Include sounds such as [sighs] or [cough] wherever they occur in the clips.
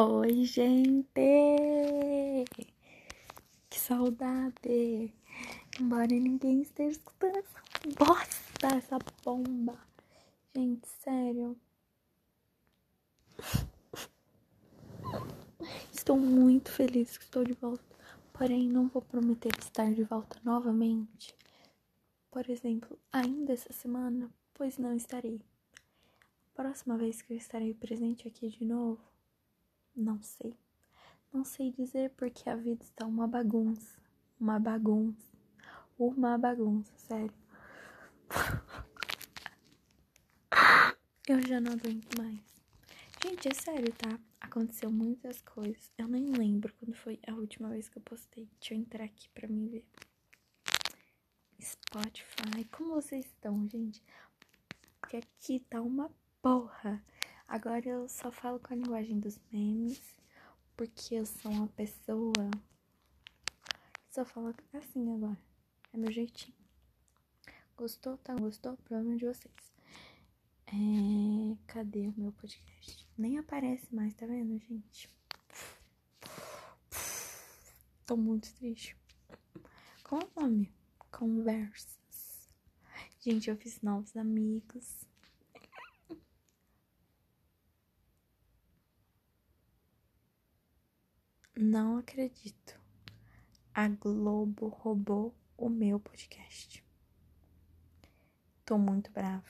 Oi, gente! Que saudade! Embora ninguém esteja escutando essa bosta, essa bomba. Gente, sério. Estou muito feliz que estou de volta. Porém, não vou prometer estar de volta novamente. Por exemplo, ainda essa semana, pois não estarei. Próxima vez que eu estarei presente aqui de novo, não sei. Não sei dizer porque a vida está uma bagunça. Uma bagunça. Uma bagunça, sério. Eu já não aguento mais. Gente, é sério, tá? Aconteceu muitas coisas. Eu nem lembro quando foi a última vez que eu postei. Deixa eu entrar aqui pra mim ver. Spotify. Como vocês estão, gente? Porque aqui tá uma porra. Agora eu só falo com a linguagem dos memes, porque eu sou uma pessoa que só fala assim agora. É meu jeitinho. Gostou? Tá? Gostou? Problema de vocês. É... Cadê o meu podcast? Nem aparece mais, tá vendo, gente? Tô muito triste. Qual é o nome? Conversas. Gente, eu fiz novos amigos. Não acredito. A Globo roubou o meu podcast. Tô muito brava.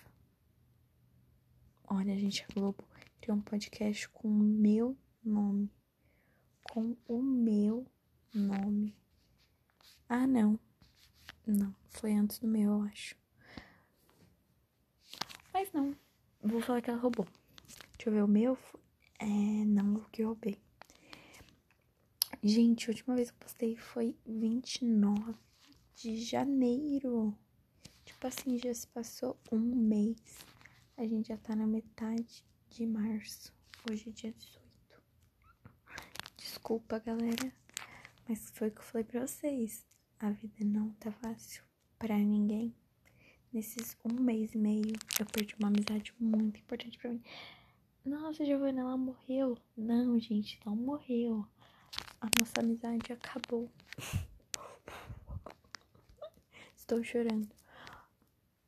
Olha, gente, a Globo criou um podcast com o meu nome. Com o meu nome. Ah, não. Não, foi antes do meu, eu acho. Mas não. Vou falar que ela roubou. Deixa eu ver o meu. É, não, o que eu roubei. Gente, a última vez que eu postei foi 29 de janeiro. Tipo assim, já se passou um mês. A gente já tá na metade de março. Hoje é dia 18. Desculpa, galera. Mas foi o que eu falei pra vocês. A vida não tá fácil pra ninguém. Nesses um mês e meio, eu perdi uma amizade muito importante pra mim. Nossa, Giovana, ela morreu. Não, gente, não morreu a nossa amizade acabou. Estou chorando.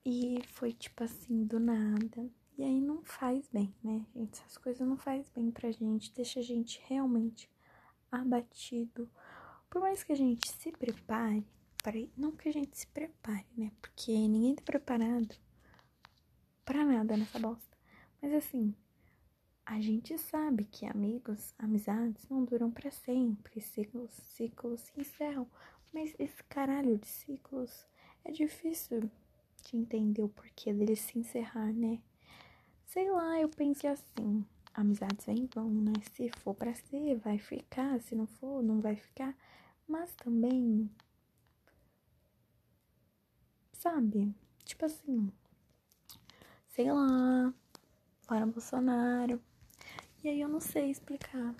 E foi tipo assim, do nada. E aí não faz bem, né, gente? Essas coisas não faz bem pra gente, deixa a gente realmente abatido. Por mais que a gente se prepare, para não que a gente se prepare, né? Porque ninguém tá preparado para nada nessa bosta. Mas assim, a gente sabe que amigos, amizades não duram para sempre, ciclos, ciclos se encerram, mas esse caralho de ciclos é difícil de entender o porquê dele se encerrar, né? Sei lá, eu penso que assim, amizades vêm e vão, né? Se for para ser, vai ficar, se não for, não vai ficar, mas também sabe? Tipo assim, sei lá, para Bolsonaro, e aí eu não sei explicar.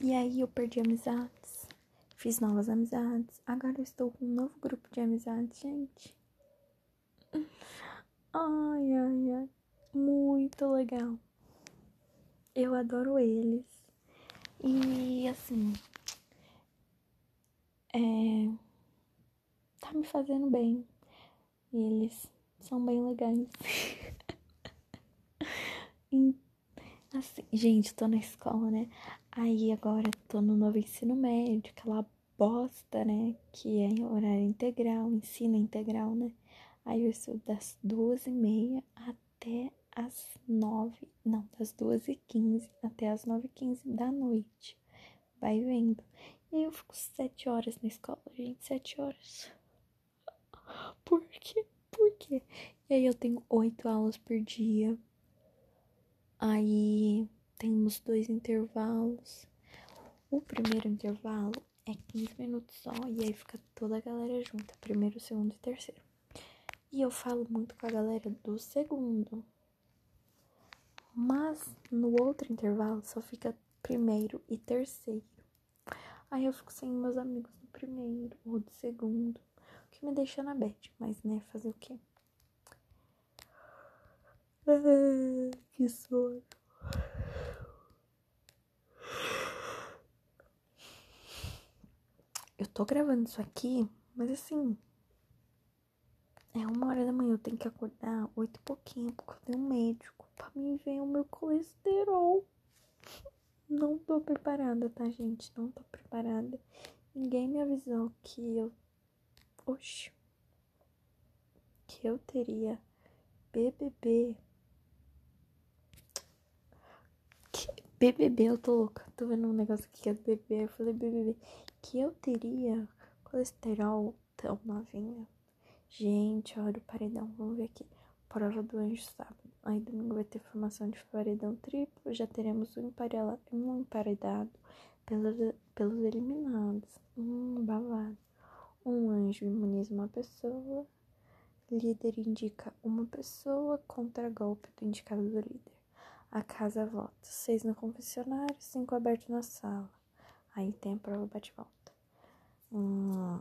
E aí eu perdi amizades. Fiz novas amizades. Agora eu estou com um novo grupo de amizades, gente. Ai, ai, ai. Muito legal. Eu adoro eles. E assim. É. Tá me fazendo bem. Eles são bem legais. [laughs] então Assim, gente, tô na escola, né? Aí agora tô no novo ensino médio, aquela bosta, né? Que é horário integral, ensino integral, né? Aí eu estudo das duas e meia até as nove, não, das duas e quinze até as nove e quinze da noite. Vai vendo. E eu fico sete horas na escola, gente, sete horas. Por quê? Por quê? E aí eu tenho oito aulas por dia. Aí temos dois intervalos. O primeiro intervalo é 15 minutos só, e aí fica toda a galera junta, primeiro, segundo e terceiro. E eu falo muito com a galera do segundo. Mas no outro intervalo só fica primeiro e terceiro. Aí eu fico sem meus amigos do primeiro ou do segundo, o que me deixa na bad, mas né, fazer o quê? Que sono. eu tô gravando isso aqui, mas assim. É uma hora da manhã, eu tenho que acordar oito e pouquinho, porque eu tenho um médico pra mim ver o meu colesterol. Não tô preparada, tá, gente? Não tô preparada. Ninguém me avisou que eu. Oxi. Que eu teria BBB. BBB, eu tô louca. Tô vendo um negócio aqui que é BBB. Eu falei BBB. Que eu teria colesterol tão novinha. Gente, olha o paredão. Vamos ver aqui. Prova do anjo sábado. Aí domingo vai ter formação de paredão triplo. Já teremos um, um emparedado pelos, pelos eliminados. Hum, babado. Um anjo imuniza uma pessoa. Líder indica uma pessoa contra golpe do indicado do líder. A casa vota. Seis no confessionário, cinco aberto na sala. Aí tem a prova bate-volta. Hum,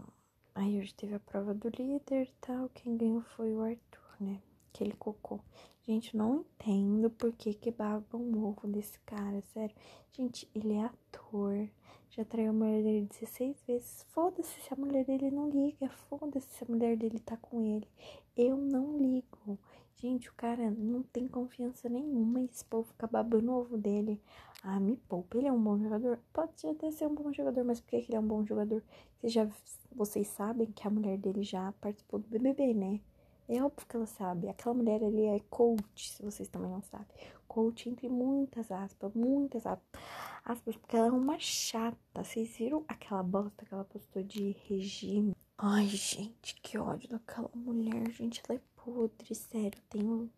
aí hoje teve a prova do líder e tal. Quem ganhou foi o Arthur, né? Aquele cocô. Gente, não entendo por que que babam o ovo desse cara, sério. Gente, ele é ator. Já traiu a mulher dele 16 vezes. Foda-se se a mulher dele não liga. Foda-se se a mulher dele tá com ele. Eu não ligo. Gente, o cara não tem confiança nenhuma e esse povo fica babando o ovo dele. Ah, me poupa. Ele é um bom jogador? Pode até ser um bom jogador, mas por que ele é um bom jogador? Vocês, já, vocês sabem que a mulher dele já participou do BBB, né? É óbvio que ela sabe. Aquela mulher ali é coach, se vocês também não sabem. Coach entre muitas aspas, muitas aspas, porque ela é uma chata. Vocês viram aquela bosta que ela postou de regime? Ai, gente, que ódio daquela mulher. Gente, ela é podre, sério. Tenho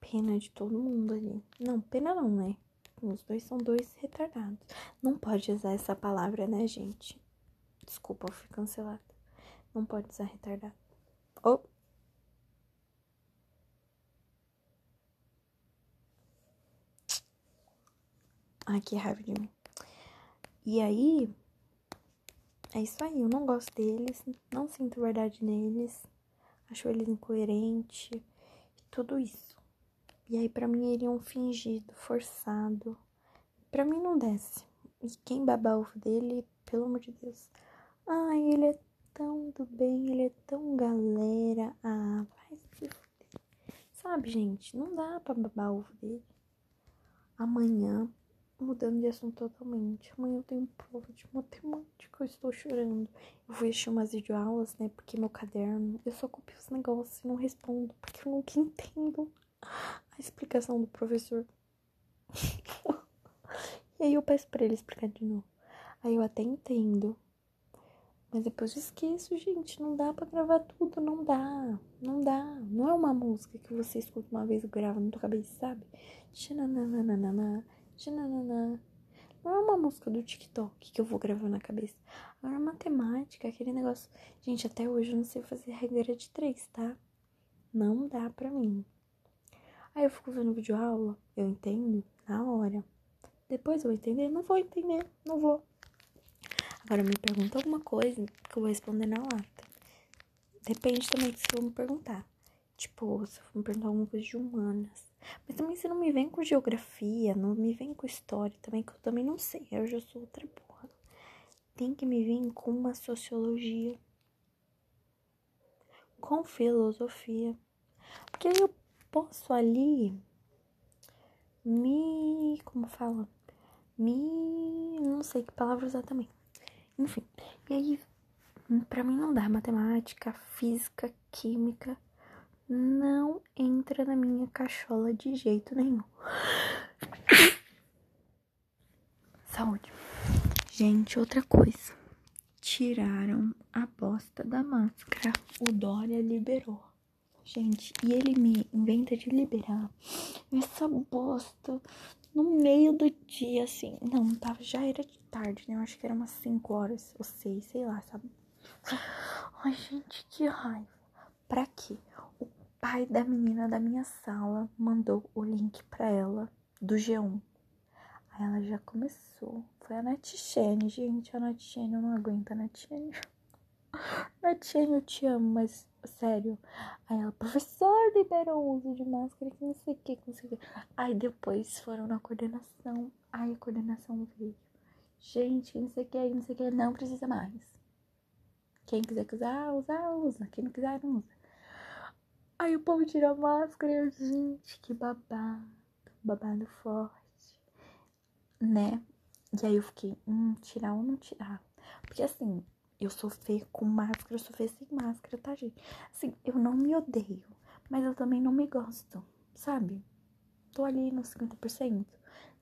pena de todo mundo ali. Não, pena não, né? Os dois são dois retardados. Não pode usar essa palavra, né, gente? Desculpa, eu fui cancelada. Não pode usar retardado. Oh. Ai, que raiva de mim. E aí, é isso aí. Eu não gosto deles, não sinto verdade neles, acho eles incoerentes, tudo isso. E aí, pra mim, ele é um fingido, forçado. Pra mim, não desce. E quem baba ovo dele, pelo amor de Deus. Ai, ele é tão do bem, ele é tão galera. Ah, vai se. Sabe, gente, não dá pra babar ovo dele. Amanhã Mudando de assunto totalmente. Amanhã eu tenho prova de matemática. Eu estou chorando. Eu fui assistir umas videoaulas, né? Porque meu caderno. Eu só copio os negócios e não respondo. Porque eu nunca entendo a explicação do professor. [laughs] e aí eu peço pra ele explicar de novo. Aí eu até entendo. Mas depois eu esqueço, gente. Não dá pra gravar tudo. Não dá. Não dá. Não é uma música que você escuta uma vez e grava na tua cabeça, sabe? Xananana. Não é uma música do TikTok que eu vou gravar na cabeça. Agora, matemática, aquele negócio. Gente, até hoje eu não sei fazer regra de três, tá? Não dá pra mim. Aí eu fico vendo vídeo aula, eu entendo na hora. Depois eu vou entender? Não vou entender, não vou. Agora me pergunta alguma coisa que eu vou responder na lata. Depende também do que você for me perguntar. Tipo, se for me perguntar alguma coisa de humanas. Mas também você não me vem com geografia, não me vem com história também, que eu também não sei. Eu já sou outra porra. Tem que me vir com uma sociologia. Com filosofia. Porque aí eu posso ali me. Como fala? Me. Não sei que palavra usar também. Enfim. E aí, pra mim não dá matemática, física, química não entra na minha cachola de jeito nenhum. Saúde. Gente, outra coisa. Tiraram a bosta da máscara. O Dória liberou. Gente, e ele me inventa de liberar essa bosta no meio do dia, assim. Não, tava, já era de tarde, né? Eu acho que era umas 5 horas ou 6, sei lá, sabe? Ai, gente, que raiva. Pra quê? O pai da menina da minha sala mandou o link pra ela do G1. Aí ela já começou. Foi a Natchene, gente. A Natchene, eu não aguento a Natchene. [laughs] Natchene, eu te amo, mas sério. Aí ela, professor, liberou o uso de máscara, que não sei o que, que não sei o que. Aí depois foram na coordenação. Aí a coordenação veio. Gente, não sei o que, não sei o que, não precisa mais. Quem quiser usar, usar, usa. Quem não quiser, não usa. Aí o povo tira a máscara gente, que babado. Babado forte. Né? E aí eu fiquei, hum, tirar ou não tirar? Porque assim, eu sou feia com máscara, eu sou feia sem máscara, tá, gente? Assim, eu não me odeio, mas eu também não me gosto, sabe? Tô ali nos 50%.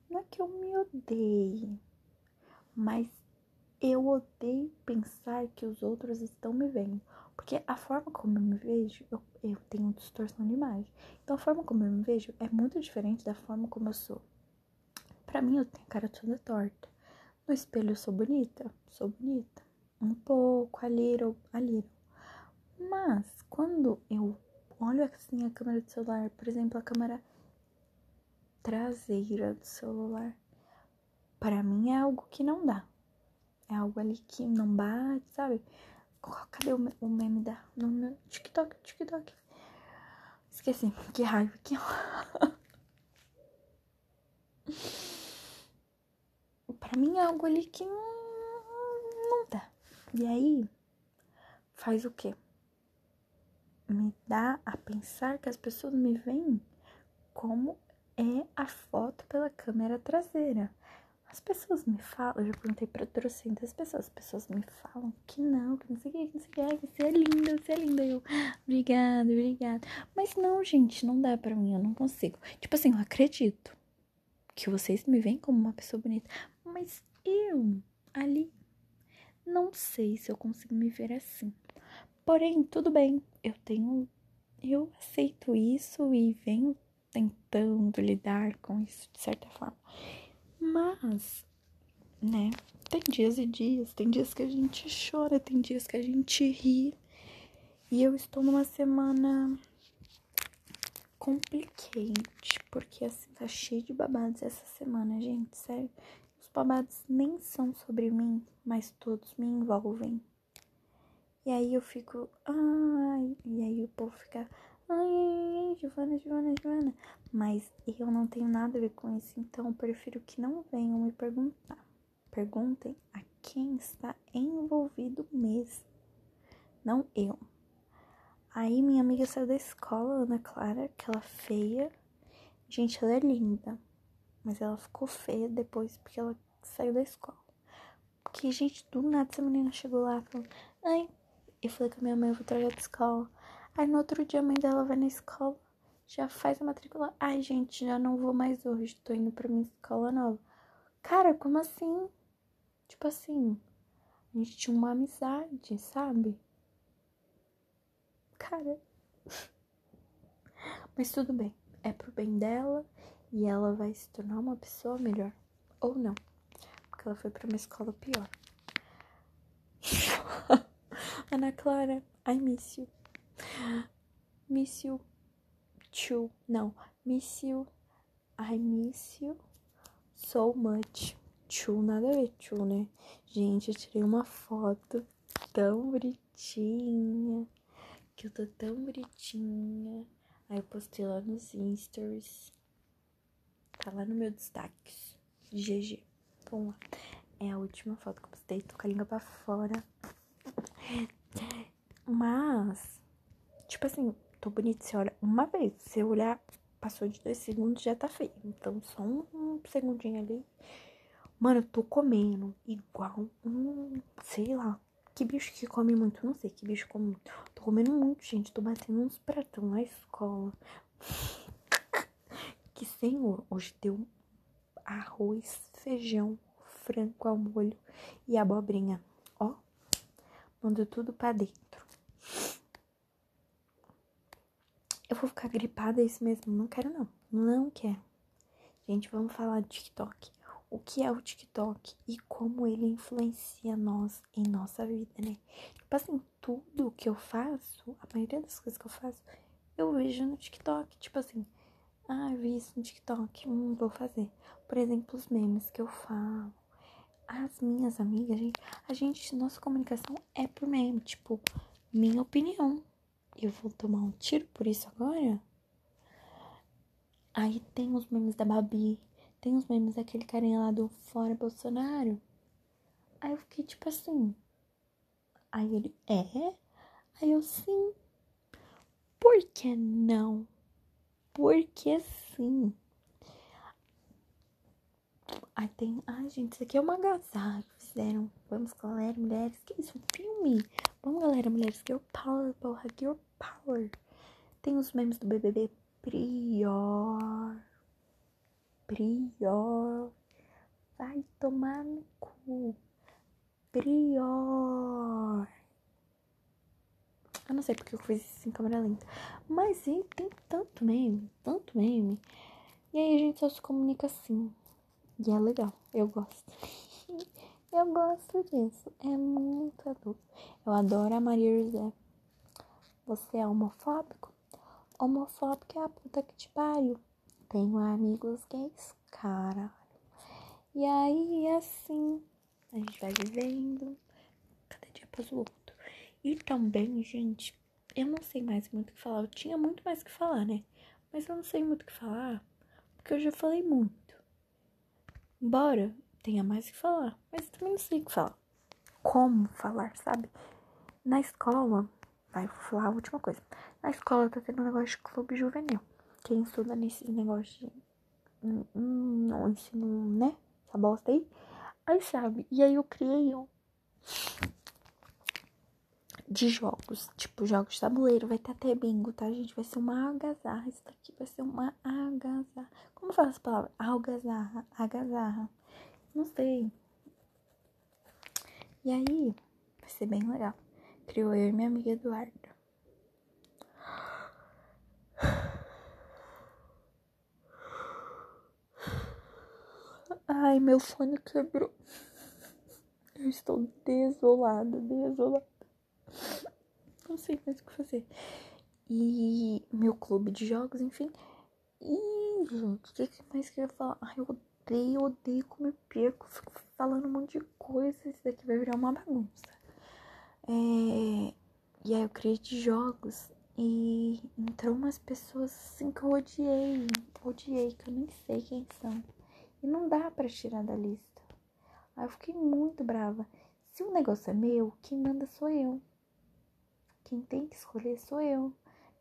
Não é que eu me odeie, mas eu odeio pensar que os outros estão me vendo. Porque a forma como eu me vejo, eu, eu tenho distorção de imagem. Então a forma como eu me vejo é muito diferente da forma como eu sou. Pra mim, eu tenho cara toda torta. No espelho eu sou bonita? Sou bonita. Um pouco, a little, a little. Mas, quando eu olho assim a câmera do celular, por exemplo, a câmera traseira do celular, para mim é algo que não dá. É algo ali que não bate, sabe? Cadê o, meme da. No meu TikTok, TikTok. Esqueci. Que raiva. Que [laughs] Pra mim é algo ali que não, não dá. E aí, faz o quê? Me dá a pensar que as pessoas me veem como é a foto pela câmera traseira. As pessoas me falam, eu já perguntei pra trocentas pessoas, as pessoas me falam que não, que não sei o que, que não sei o que, você é linda, você é linda. Eu, obrigada, obrigada. Mas não, gente, não dá pra mim, eu não consigo. Tipo assim, eu acredito que vocês me veem como uma pessoa bonita, mas eu, ali, não sei se eu consigo me ver assim. Porém, tudo bem, eu tenho, eu aceito isso e venho tentando lidar com isso de certa forma. Mas, né, tem dias e dias, tem dias que a gente chora, tem dias que a gente ri. E eu estou numa semana complicante, porque assim, tá cheio de babados essa semana, gente, sério. Os babados nem são sobre mim, mas todos me envolvem. E aí eu fico, ai, e aí o povo fica, ai, Giovana, Giovana, Giovana. Mas eu não tenho nada a ver com isso, então eu prefiro que não venham me perguntar. Perguntem a quem está envolvido mesmo, não eu. Aí minha amiga saiu da escola, Ana Clara, aquela feia. Gente, ela é linda, mas ela ficou feia depois porque ela saiu da escola. Porque, gente, do nada essa menina chegou lá falando, ai, eu falei com a minha mãe, eu vou trazer da escola. Aí no outro dia a mãe dela vai na escola, já faz a matrícula. Ai, gente, já não vou mais hoje, tô indo pra minha escola nova. Cara, como assim? Tipo assim, a gente tinha uma amizade, sabe? Cara. [laughs] Mas tudo bem, é pro bem dela e ela vai se tornar uma pessoa melhor. Ou não, porque ela foi pra uma escola pior. [laughs] Ana Clara, I miss you. Miss you too. Não, miss you. I miss you so much. Too, nada a ver, too, né? Gente, eu tirei uma foto tão bonitinha. Que eu tô tão bonitinha. Aí eu postei lá nos stories. Tá lá no meu destaque. GG. Vamos lá. É a última foto que eu postei. Tô com a língua pra fora. Mas, tipo assim, tô bonita. Você olha uma vez. Se olhar, passou de dois segundos, já tá feio. Então, só um, um segundinho ali. Mano, eu tô comendo igual um, sei lá, que bicho que come muito, não sei que bicho come muito. Tô comendo muito, gente. Tô batendo uns pratão na escola. [laughs] Que senhor, hoje deu arroz, feijão, frango ao molho e abobrinha. Ó, mandou tudo pra dentro. Eu vou ficar gripada, é isso mesmo? Não quero, não. Não quero. Gente, vamos falar de TikTok. O que é o TikTok e como ele influencia nós em nossa vida, né? Tipo assim, tudo que eu faço, a maioria das coisas que eu faço, eu vejo no TikTok. Tipo assim, ah, eu vi isso no TikTok, hum, vou fazer. Por exemplo, os memes que eu falo. As minhas amigas, gente, a gente, nossa comunicação é por meme. Tipo, minha opinião. Eu vou tomar um tiro por isso agora? Aí tem os memes da Babi. Tem os memes daquele carinha lá do Fora Bolsonaro. Aí eu fiquei tipo assim. Aí ele, é? Aí eu, sim. Por que não? Porque sim. Aí tem. Ai, gente, isso aqui é uma agasalho que fizeram. Vamos, galera, mulheres. Que isso? Um filme. Vamos, galera, mulheres. Girl Power, porra. Girl Power. Tem os memes do BBB. Prior. Prior. Vai tomar no cu. Prior. Eu não sei porque eu fiz isso em câmera lenta. Mas ele tem tanto meme, tanto meme. E aí a gente só se comunica assim. E é legal, eu gosto. [laughs] eu gosto disso. É muito adulto. Eu adoro a Maria José. Você é homofóbico? Homofóbico é a puta que te pariu. Tenho amigos gays, caralho. E aí, assim, a gente vai vivendo cada dia após o outro. E também, gente, eu não sei mais muito o que falar. Eu tinha muito mais o que falar, né? Mas eu não sei muito o que falar, porque eu já falei muito. Embora tenha mais o que falar, mas eu também não sei o que falar. Como falar, sabe? Na escola, vai falar a última coisa. Na escola tá tendo um negócio de clube juvenil. Quem estuda nesses negócios de. Hum, não ensino, né? Essa bosta aí. Aí sabe. E aí eu criei um. De jogos. Tipo, jogos de tabuleiro. Vai ter até bingo, tá, gente? Vai ser uma algazarra. Isso daqui vai ser uma algazarra. Como fala essa palavra? Algazarra. Algazarra. Não sei. E aí, vai ser bem legal. Criou eu e minha amiga Eduarda. Ai, meu fone quebrou. Eu estou desolada, desolada. Não sei mais o que fazer. E meu clube de jogos, enfim. E, gente, o que mais que eu ia falar? Ai, eu odeio, odeio como eu perco. Fico falando um monte de coisa. Isso daqui vai virar uma bagunça. É... E aí eu criei de jogos. E entrou umas pessoas assim que eu odiei. Odiei, que eu nem sei quem são. E não dá para tirar da lista. Aí eu fiquei muito brava. Se o negócio é meu, quem manda sou eu. Quem tem que escolher sou eu.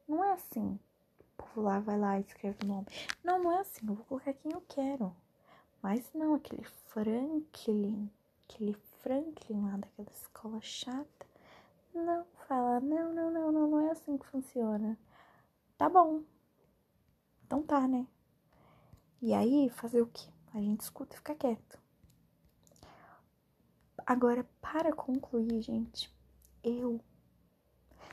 Não é assim. O povo lá vai lá e escreve o nome. Não, não é assim. Eu vou colocar quem eu quero. Mas não, aquele Franklin. Aquele Franklin lá daquela escola chata. Não, fala, não, não, não, não, não é assim que funciona. Tá bom. Então tá, né? E aí, fazer o quê? A gente escuta e fica quieto. Agora, para concluir, gente, eu.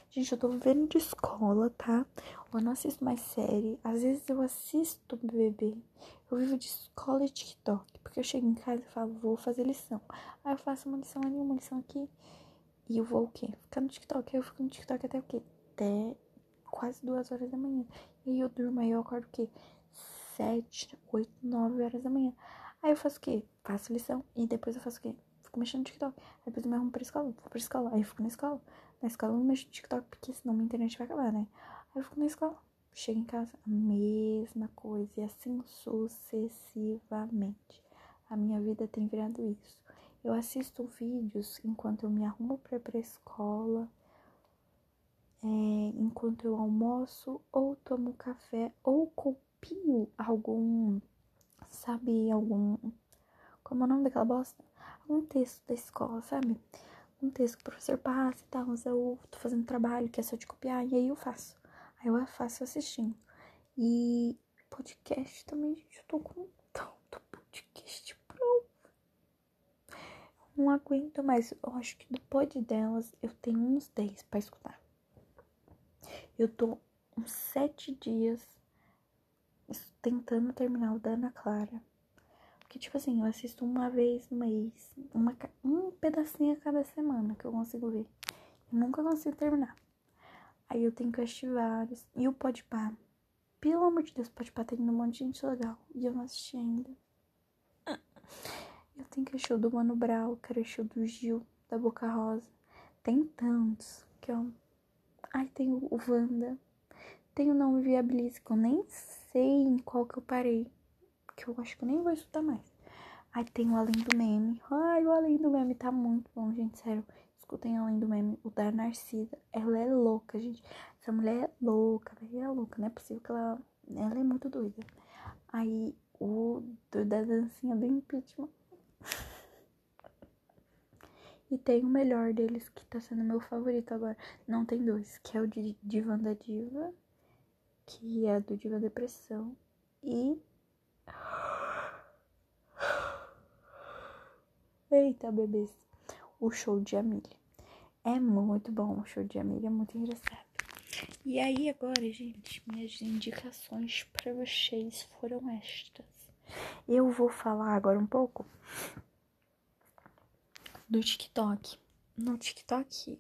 Gente, eu tô vivendo de escola, tá? Eu não assisto mais série. Às vezes eu assisto BBB. Eu vivo de escola e TikTok. Porque eu chego em casa e falo, vou fazer lição. Aí eu faço uma lição ali, uma lição aqui. E eu vou o quê? Ficar no TikTok. Aí eu fico no TikTok até o quê? Até quase duas horas da manhã. E aí eu durmo, aí eu acordo o quê? sete, oito, nove horas da manhã. Aí eu faço o quê? Faço lição. E depois eu faço o quê? Fico mexendo no TikTok. Aí depois eu me arrumo pra escola. Vou pra escola. Aí eu fico na escola. Na escola eu não mexo no TikTok, porque senão minha internet vai acabar, né? Aí eu fico na escola. Chego em casa, a mesma coisa. E assim sucessivamente. A minha vida tem virado isso. Eu assisto vídeos enquanto eu me arrumo pra ir pra escola. É, enquanto eu almoço, ou tomo café, ou copio algum, sabe, algum, como é o nome daquela bosta? Algum texto da escola, sabe? Um texto que o professor passa e tal, mas eu tô fazendo trabalho que é só de copiar, e aí eu faço. Aí eu faço assistindo. E podcast também, gente, eu tô com tanto podcast pronto. Não aguento mais. Eu acho que do pod delas eu tenho uns 10 pra escutar. Eu tô uns 7 dias tentando terminar o da Ana Clara. Porque, tipo assim, eu assisto uma vez no mês, uma, um pedacinho a cada semana que eu consigo ver. Eu nunca consigo terminar. Aí eu tenho que vários. E o Podpah, pelo amor de Deus, o Podpah tem um monte de gente legal. E eu não assisti ainda. Eu tenho que o do Mano Brau, quero o do Gil, da Boca Rosa. Tem tantos que eu... Ai, tem o Wanda. Tem o Não Viabilize, que eu nem sei em qual que eu parei. Que eu acho que eu nem vou estudar mais. Aí tem o Além do Meme. Ai, o Além do Meme tá muito bom, gente, sério. Escutem além do meme, o da Narcisa. Ela é louca, gente. Essa mulher é louca, velho. É louca. Não é possível que ela. Ela é muito doida. Aí o do, da dancinha do impeachment. [laughs] E tem o melhor deles, que tá sendo meu favorito agora. Não, tem dois, que é o de Diva da Diva, que é do Diva Depressão. E. [gasps] Eita, bebês. O show de Amília. É muito bom o show de Amília, é muito engraçado. E aí, agora, gente, minhas indicações para vocês foram estas. Eu vou falar agora um pouco do TikTok. No TikTok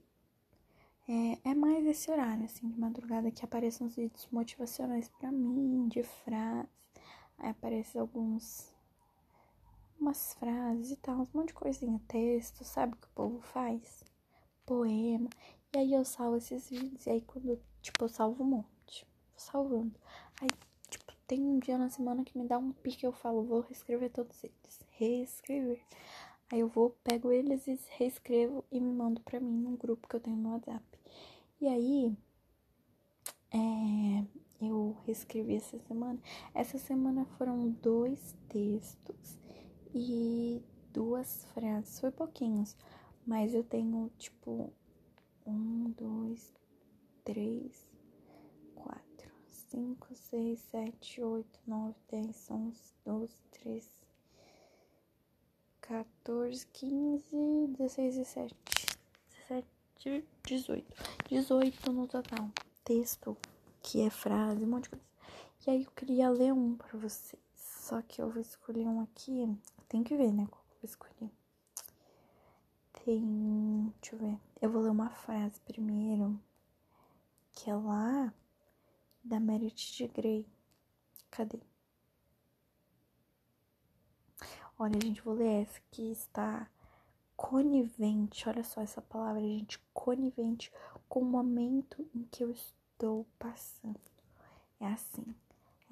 é, é mais esse horário, assim, de madrugada, que aparecem uns vídeos motivacionais pra mim, de frases. Aí aparecem alguns. Umas frases e tal, um monte de coisinha, texto, sabe o que o povo faz? Poema. E aí eu salvo esses vídeos, e aí quando, tipo, eu salvo um monte. Vou salvando. Aí, tipo, tem um dia na semana que me dá um pique, eu falo, vou reescrever todos eles. Reescrever. Aí eu vou, pego eles e reescrevo e me mando pra mim num grupo que eu tenho no WhatsApp. E aí, é, eu reescrevi essa semana. Essa semana foram dois textos e duas frases. Foi pouquinhos, mas eu tenho tipo um, dois, três, quatro, cinco, seis, sete, oito, nove, dez, onze, doze, treze. 14, 15, 16, 17, 17, 18. 18 no total. Texto, que é frase, um monte de coisa. E aí eu queria ler um pra vocês. Só que eu vou escolher um aqui. Tem que ver, né? Qual eu vou escolher. Tem. Deixa eu ver. Eu vou ler uma frase primeiro. Que é lá da Merit de Grey. Cadê? Olha, gente, vou ler essa que está conivente. Olha só essa palavra, gente. Conivente com o momento em que eu estou passando. É assim.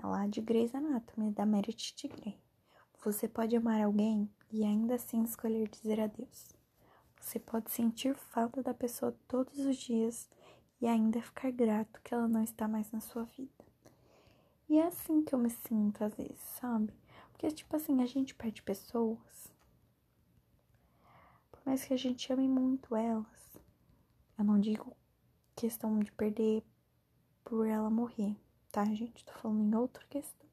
Lá de Grey's Anatomy, da Meredith Grey. Você pode amar alguém e ainda assim escolher dizer adeus. Você pode sentir falta da pessoa todos os dias e ainda ficar grato que ela não está mais na sua vida. E é assim que eu me sinto às vezes, sabe? Porque, tipo assim, a gente perde pessoas. Por mais que a gente ame muito elas. Eu não digo questão de perder por ela morrer, tá, gente? Tô falando em outra questão.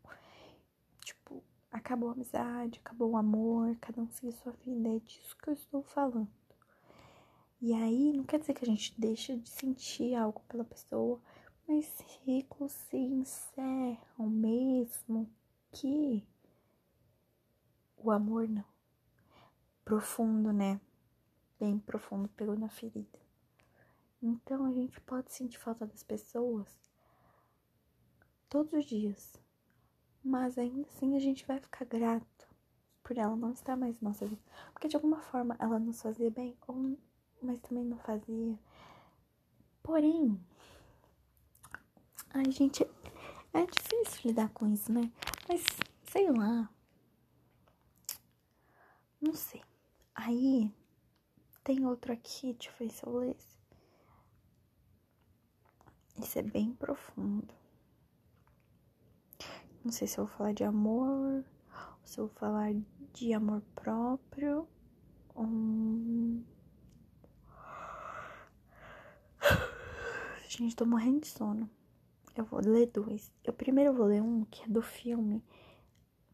Tipo, acabou a amizade, acabou o amor, cada um segue sua vida. É disso que eu estou falando. E aí, não quer dizer que a gente deixa de sentir algo pela pessoa, mas ciclos se encerram mesmo que o amor não. Profundo, né? Bem profundo, pegou na ferida. Então a gente pode sentir falta das pessoas todos os dias. Mas ainda assim a gente vai ficar grato por ela não estar mais na nossa vida. Porque de alguma forma ela nos fazia bem, ou, mas também não fazia. Porém, a gente. É difícil lidar com isso, né? Mas sei lá. Não sei. Aí tem outro aqui, deixa eu ver se eu leio esse. Esse é bem profundo. Não sei se eu vou falar de amor, se eu vou falar de amor próprio. [sighs] Gente, tô morrendo de sono. Eu vou ler dois. Eu primeiro vou ler um que é do filme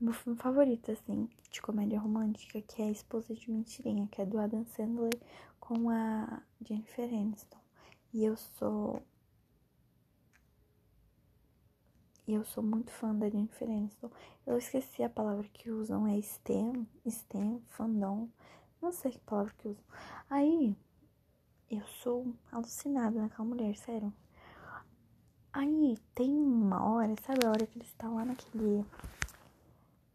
meu filme favorito, assim, de comédia romântica, que é a Esposa de Mentirinha, que é do Adam Sandler com a Jennifer Aniston. E eu sou. E eu sou muito fã da Jennifer Aniston. Eu esqueci a palavra que usam, é STEM, STEM, fandom. Não sei que palavra que usam. Aí, eu sou alucinada naquela mulher, sério. Aí, tem uma hora, sabe a hora que ele está lá naquele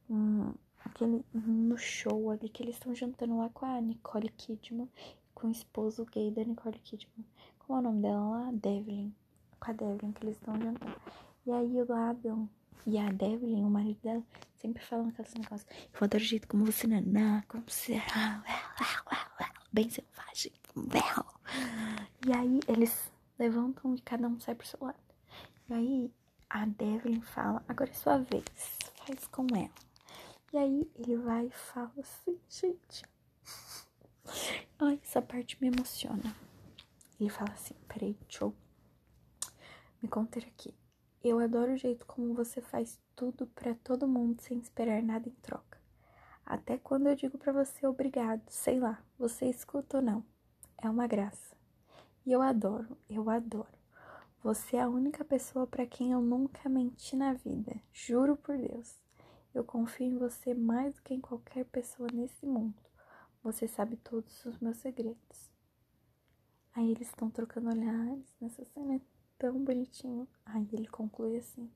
um, aquele, no show ali que eles estão jantando lá com a Nicole Kidman, com o esposo gay da Nicole Kidman. Como é o nome dela lá? Devlin. Com a Devlin que eles estão jantando. E aí o Adam e a Devlin, o marido dela, sempre falam aqueles negócios. Eu adoro o jeito como você naná, como você. bem selvagem. E aí eles levantam e cada um sai pro seu lado. E aí a Devlin fala, agora é sua vez, faz com ela. E aí ele vai e fala assim, gente. [laughs] Ai, essa parte me emociona. Ele fala assim, peraí, eu me conter aqui. Eu adoro o jeito como você faz tudo para todo mundo sem esperar nada em troca. Até quando eu digo para você obrigado, sei lá, você escuta ou não. É uma graça. E eu adoro, eu adoro. Você é a única pessoa para quem eu nunca menti na vida. Juro por Deus. Eu confio em você mais do que em qualquer pessoa nesse mundo. Você sabe todos os meus segredos. Aí eles estão trocando olhares nessa cena tão bonitinho. Aí ele conclui assim: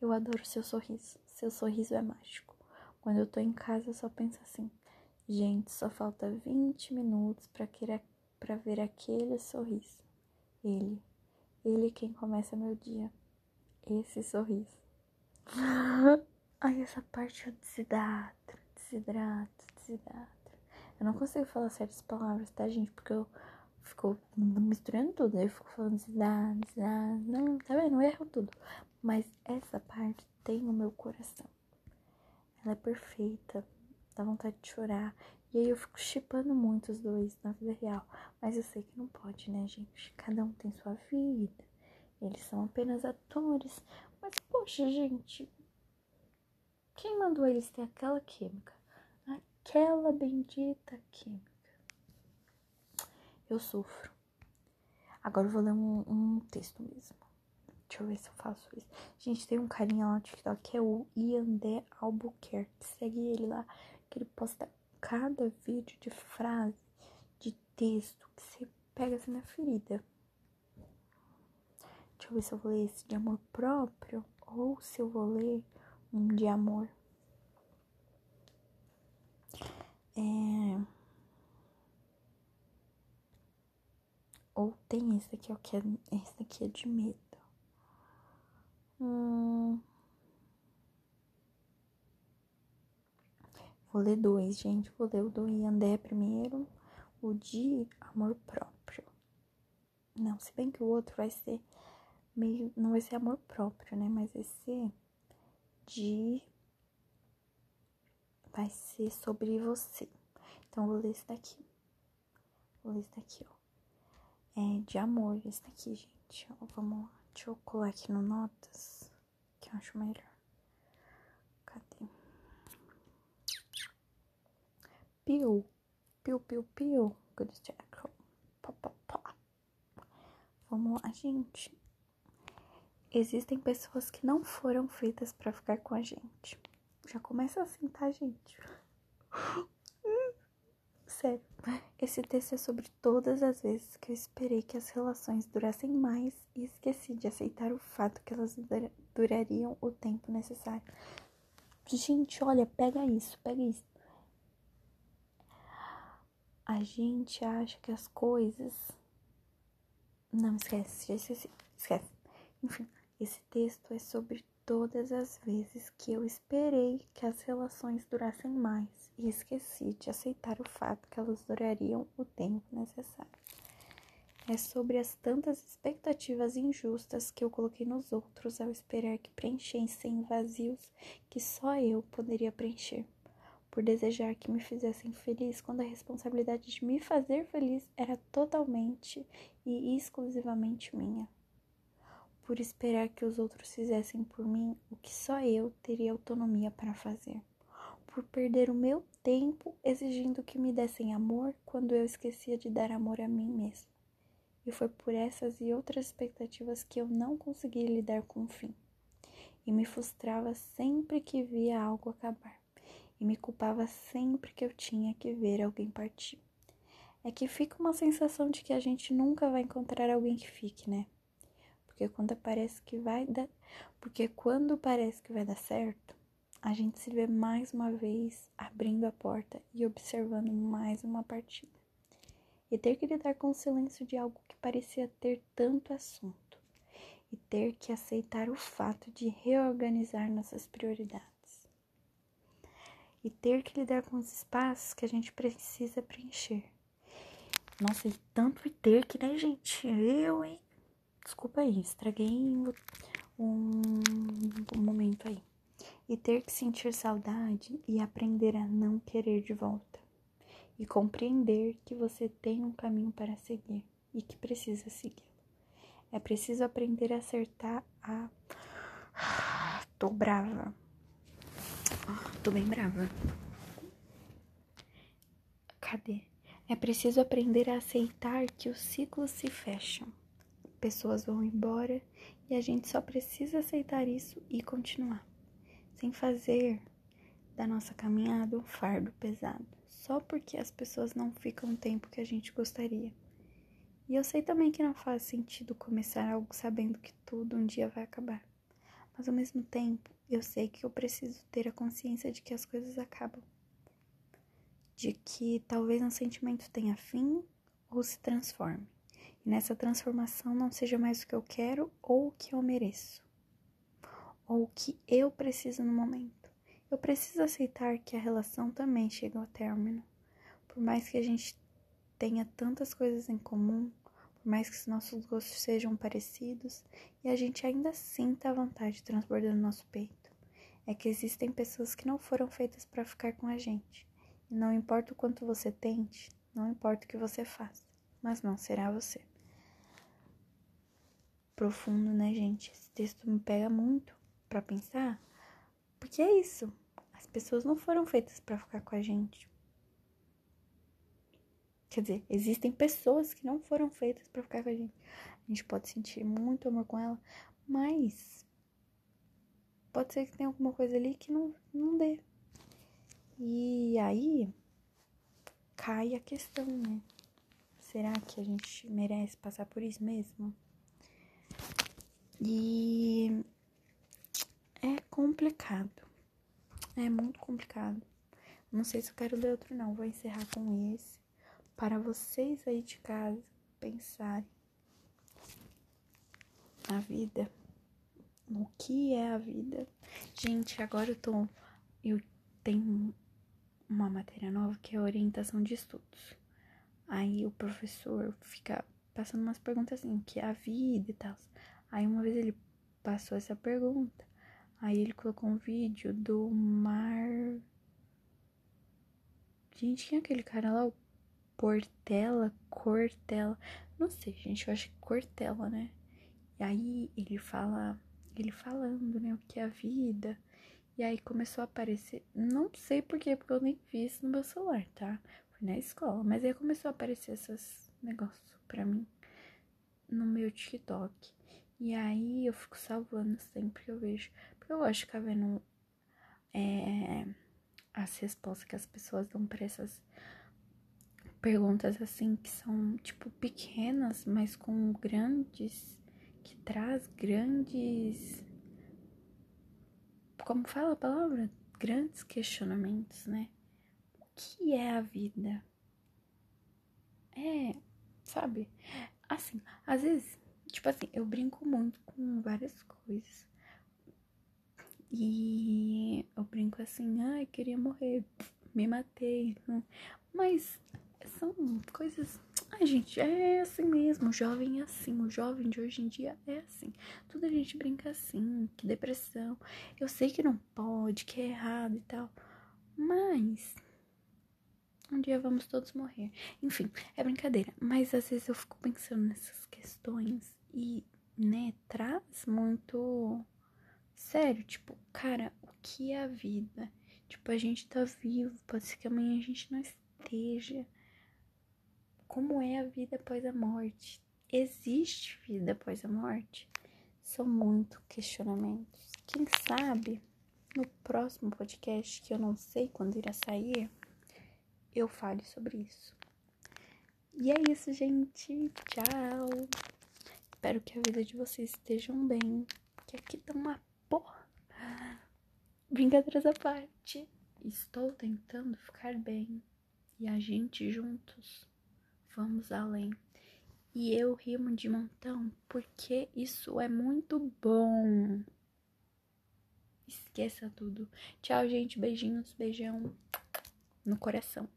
Eu adoro seu sorriso. Seu sorriso é mágico. Quando eu tô em casa, eu só penso assim: Gente, só falta 20 minutos para para ver aquele sorriso. Ele, ele quem começa meu dia. Esse sorriso. [laughs] Ai, essa parte eu desidrato, desidrato, desidrato. Eu não consigo falar certas palavras, tá, gente? Porque eu fico misturando tudo. Eu fico falando desidrato, desidrato. Não, tá vendo? Eu erro tudo. Mas essa parte tem o meu coração. Ela é perfeita. Dá vontade de chorar. E aí eu fico chipando muito os dois na vida real. Mas eu sei que não pode, né, gente? Cada um tem sua vida. Eles são apenas atores. Mas, poxa, gente. Quem mandou eles ter aquela química? Aquela bendita química. Eu sofro. Agora eu vou ler um, um texto mesmo. Deixa eu ver se eu faço isso. Gente, tem um carinha lá no TikTok que é o Iandé Albuquerque. Segue ele lá, que ele posta cada vídeo de frase, de texto, que você pega assim na ferida. Deixa eu ver se eu vou ler esse de amor próprio ou se eu vou ler um de amor. É... Ou tem esse aqui, ó, que é, esse aqui é de medo. Hum... Vou ler dois, gente. Vou ler o do Iandé primeiro, o de amor próprio. Não, se bem que o outro vai ser meio. Não vai ser amor próprio, né? Mas vai ser de. Vai ser sobre você. Então, vou ler esse daqui. Vou ler esse daqui, ó. É de amor, esse daqui, gente. Ó, vamos lá. Deixa eu colar aqui no Notas, que eu acho melhor. Cadê? Piu, piu, piu, piu. Good jack. Pá, pá, pá. Vamos lá, gente. Existem pessoas que não foram feitas para ficar com a gente. Já começa assim, tá, gente? Sério. Esse texto é sobre todas as vezes que eu esperei que as relações durassem mais e esqueci de aceitar o fato que elas durariam o tempo necessário. Gente, olha, pega isso, pega isso. A gente acha que as coisas. Não, esquece, esquece, esquece. Enfim, esse texto é sobre todas as vezes que eu esperei que as relações durassem mais e esqueci de aceitar o fato que elas durariam o tempo necessário. É sobre as tantas expectativas injustas que eu coloquei nos outros ao esperar que preenchessem vazios que só eu poderia preencher. Por desejar que me fizessem feliz quando a responsabilidade de me fazer feliz era totalmente e exclusivamente minha por esperar que os outros fizessem por mim o que só eu teria autonomia para fazer, por perder o meu tempo exigindo que me dessem amor quando eu esquecia de dar amor a mim mesmo. E foi por essas e outras expectativas que eu não conseguia lidar com o fim. E me frustrava sempre que via algo acabar. E me culpava sempre que eu tinha que ver alguém partir. É que fica uma sensação de que a gente nunca vai encontrar alguém que fique, né? Porque quando parece que vai dar, porque quando parece que vai dar certo, a gente se vê mais uma vez abrindo a porta e observando mais uma partida. E ter que lidar com o silêncio de algo que parecia ter tanto assunto. E ter que aceitar o fato de reorganizar nossas prioridades. E ter que lidar com os espaços que a gente precisa preencher. Nossa, e tanto ter que, né, gente? Eu, hein? Desculpa aí, estraguei um, um momento aí. E ter que sentir saudade e aprender a não querer de volta. E compreender que você tem um caminho para seguir e que precisa seguir. É preciso aprender a acertar a. [sighs] Tô brava. Tô bem brava. Cadê? É preciso aprender a aceitar que os ciclos se fecham. Pessoas vão embora e a gente só precisa aceitar isso e continuar, sem fazer da nossa caminhada um fardo pesado, só porque as pessoas não ficam o tempo que a gente gostaria. E eu sei também que não faz sentido começar algo sabendo que tudo um dia vai acabar. Mas ao mesmo tempo, eu sei que eu preciso ter a consciência de que as coisas acabam. De que talvez um sentimento tenha fim ou se transforme. E nessa transformação não seja mais o que eu quero ou o que eu mereço. Ou o que eu preciso no momento. Eu preciso aceitar que a relação também chega ao término. Por mais que a gente tenha tantas coisas em comum, por mais que os nossos gostos sejam parecidos, e a gente ainda sinta a vontade transbordando no nosso peito. É que existem pessoas que não foram feitas para ficar com a gente. E não importa o quanto você tente, não importa o que você faça, mas não será você. Profundo, né, gente? Esse texto me pega muito para pensar, porque é isso. As pessoas não foram feitas para ficar com a gente. Quer dizer, existem pessoas que não foram feitas para ficar com a gente. A gente pode sentir muito amor com ela, mas pode ser que tenha alguma coisa ali que não, não dê. E aí cai a questão, né? Será que a gente merece passar por isso mesmo? E é complicado. É muito complicado. Não sei se eu quero ler outro, não. Vou encerrar com esse para vocês aí de casa pensarem na vida, no que é a vida. Gente, agora eu tô. Eu tenho uma matéria nova que é orientação de estudos. Aí o professor fica passando umas perguntas assim, que é a vida e tal. Aí uma vez ele passou essa pergunta. Aí ele colocou um vídeo do Mar. Gente, quem é aquele cara lá? O Portela, Cortella, não sei, gente, eu acho que Cortella, né? E aí ele fala, ele falando, né, o que é a vida. E aí começou a aparecer, não sei porquê, porque eu nem vi isso no meu celular, tá? Foi na escola, mas aí começou a aparecer esses negócios pra mim no meu TikTok. E aí eu fico salvando sempre que eu vejo. Porque eu gosto de ficar vendo é, as respostas que as pessoas dão pra essas perguntas assim que são tipo pequenas, mas com grandes que traz grandes como fala a palavra? Grandes questionamentos, né? O que é a vida? É, sabe? Assim, às vezes, tipo assim, eu brinco muito com várias coisas. E eu brinco assim, ai, queria morrer, me matei. Mas são coisas. Ai, gente, é assim mesmo. O jovem é assim. O jovem de hoje em dia é assim. Tudo a gente brinca assim. Que depressão. Eu sei que não pode, que é errado e tal. Mas. Um dia vamos todos morrer. Enfim, é brincadeira. Mas às vezes eu fico pensando nessas questões e, né, traz muito. Sério, tipo, cara, o que é a vida? Tipo, a gente tá vivo, pode ser que amanhã a gente não esteja como é a vida após a morte? Existe vida após a morte? São muitos questionamentos. Quem sabe no próximo podcast, que eu não sei quando irá sair, eu fale sobre isso. E é isso, gente. Tchau. Espero que a vida de vocês estejam bem. Que aqui tá uma porra. Brincadeiras à parte. Estou tentando ficar bem. E a gente juntos vamos além. E eu rimo de montão porque isso é muito bom. Esqueça tudo. Tchau, gente. Beijinhos, beijão no coração.